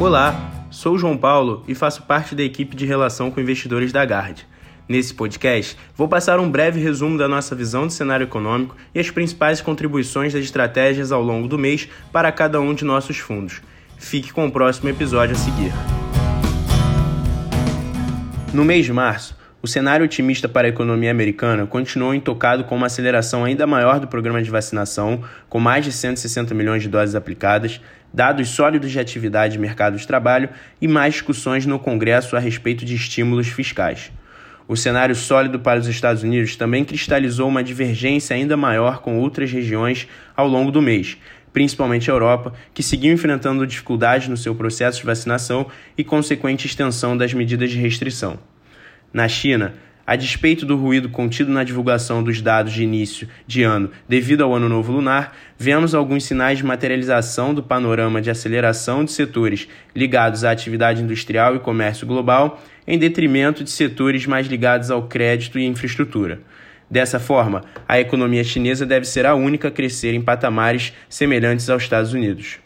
Olá, sou João Paulo e faço parte da equipe de relação com investidores da Gard. Nesse podcast, vou passar um breve resumo da nossa visão do cenário econômico e as principais contribuições das estratégias ao longo do mês para cada um de nossos fundos. Fique com o próximo episódio a seguir. No mês de março, o cenário otimista para a economia americana continuou intocado com uma aceleração ainda maior do programa de vacinação, com mais de 160 milhões de doses aplicadas, dados sólidos de atividade de mercado de trabalho e mais discussões no Congresso a respeito de estímulos fiscais. O cenário sólido para os Estados Unidos também cristalizou uma divergência ainda maior com outras regiões ao longo do mês, principalmente a Europa, que seguiu enfrentando dificuldades no seu processo de vacinação e consequente extensão das medidas de restrição. Na China, a despeito do ruído contido na divulgação dos dados de início de ano devido ao Ano Novo Lunar, vemos alguns sinais de materialização do panorama de aceleração de setores ligados à atividade industrial e comércio global, em detrimento de setores mais ligados ao crédito e infraestrutura. Dessa forma, a economia chinesa deve ser a única a crescer em patamares semelhantes aos Estados Unidos.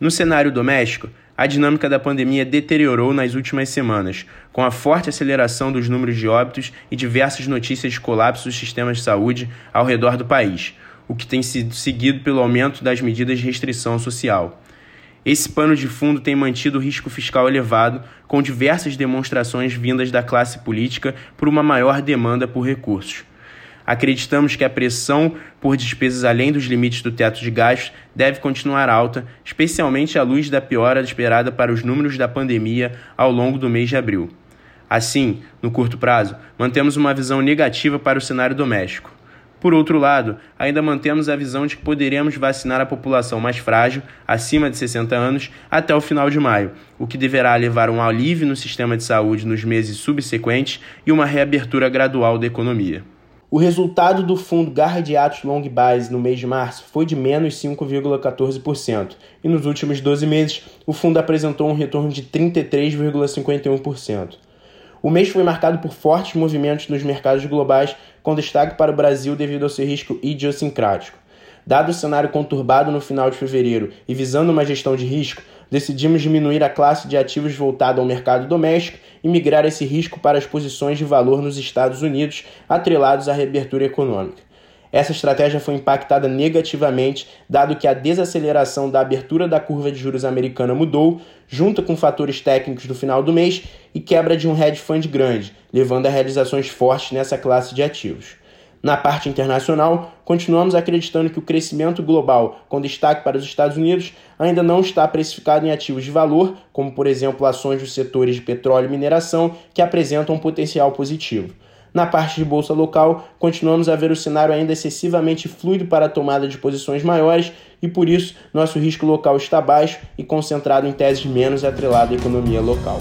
No cenário doméstico, a dinâmica da pandemia deteriorou nas últimas semanas, com a forte aceleração dos números de óbitos e diversas notícias de colapso dos sistemas de saúde ao redor do país, o que tem sido seguido pelo aumento das medidas de restrição social. Esse pano de fundo tem mantido o risco fiscal elevado, com diversas demonstrações vindas da classe política por uma maior demanda por recursos. Acreditamos que a pressão por despesas além dos limites do teto de gastos deve continuar alta, especialmente à luz da piora esperada para os números da pandemia ao longo do mês de abril. Assim, no curto prazo, mantemos uma visão negativa para o cenário doméstico. Por outro lado, ainda mantemos a visão de que poderemos vacinar a população mais frágil, acima de 60 anos, até o final de maio, o que deverá levar um alívio no sistema de saúde nos meses subsequentes e uma reabertura gradual da economia. O resultado do fundo Guard Atos Long Base no mês de março foi de menos 5,14%, e nos últimos 12 meses o fundo apresentou um retorno de 33,51%. O mês foi marcado por fortes movimentos nos mercados globais, com destaque para o Brasil devido ao seu risco idiosincrático. Dado o cenário conturbado no final de fevereiro e visando uma gestão de risco, decidimos diminuir a classe de ativos voltada ao mercado doméstico e migrar esse risco para as posições de valor nos Estados Unidos, atrelados à reabertura econômica. Essa estratégia foi impactada negativamente, dado que a desaceleração da abertura da curva de juros americana mudou, junto com fatores técnicos do final do mês e quebra de um hedge fund grande, levando a realizações fortes nessa classe de ativos. Na parte internacional, continuamos acreditando que o crescimento global, com destaque para os Estados Unidos, ainda não está precificado em ativos de valor, como por exemplo ações dos setores de petróleo e mineração, que apresentam um potencial positivo. Na parte de bolsa local, continuamos a ver o cenário ainda excessivamente fluido para a tomada de posições maiores e por isso nosso risco local está baixo e concentrado em teses menos atreladas à economia local.